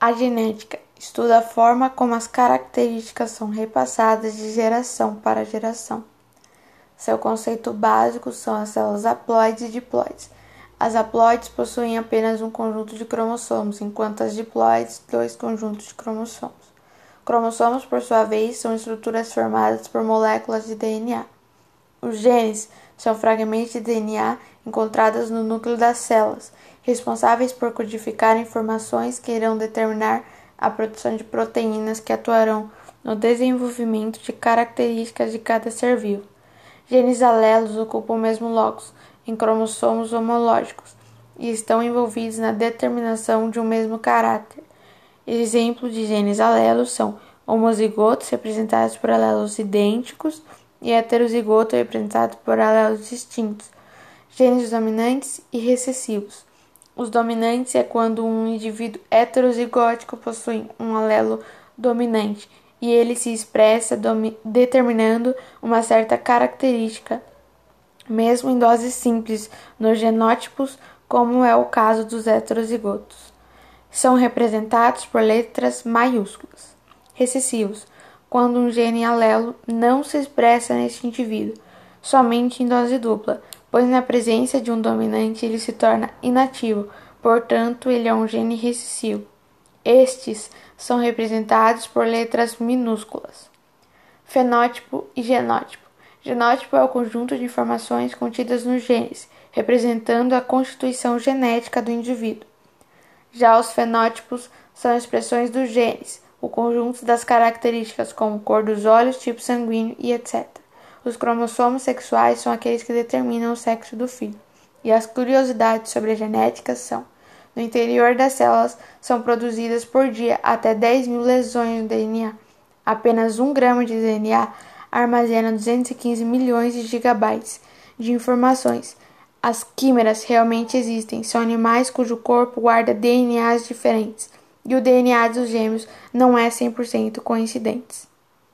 A genética estuda a forma como as características são repassadas de geração para geração. Seu conceito básico são as células haploides e diploides. As haploides possuem apenas um conjunto de cromossomos, enquanto as diploides, dois conjuntos de cromossomos. Cromossomos, por sua vez, são estruturas formadas por moléculas de DNA. Os genes são fragmentos de DNA encontrados no núcleo das células responsáveis por codificar informações que irão determinar a produção de proteínas que atuarão no desenvolvimento de características de cada ser vivo. Genes alelos ocupam o mesmo locus em cromossomos homológicos e estão envolvidos na determinação de um mesmo caráter. Exemplos de genes alelos são homozigotos, representados por alelos idênticos, e heterozigoto, representado por alelos distintos. Genes dominantes e recessivos. Os dominantes é quando um indivíduo heterozigótico possui um alelo dominante e ele se expressa determinando uma certa característica, mesmo em doses simples, nos genótipos, como é o caso dos heterozigotos. São representados por letras maiúsculas. Recessivos, quando um gene alelo não se expressa neste indivíduo, somente em dose dupla, pois na presença de um dominante ele se torna inativo, portanto, ele é um gene recessivo. Estes são representados por letras minúsculas. Fenótipo e genótipo. Genótipo é o conjunto de informações contidas nos genes, representando a constituição genética do indivíduo. Já os fenótipos são expressões dos genes, o conjunto das características como cor dos olhos, tipo sanguíneo e etc. Os cromossomos sexuais são aqueles que determinam o sexo do filho. E as curiosidades sobre a genética são: no interior das células são produzidas por dia até 10 mil lesões no DNA. Apenas um grama de DNA armazena 215 milhões de gigabytes de informações. As químeras realmente existem, são animais cujo corpo guarda DNAs diferentes, e o DNA dos gêmeos não é 100% coincidente.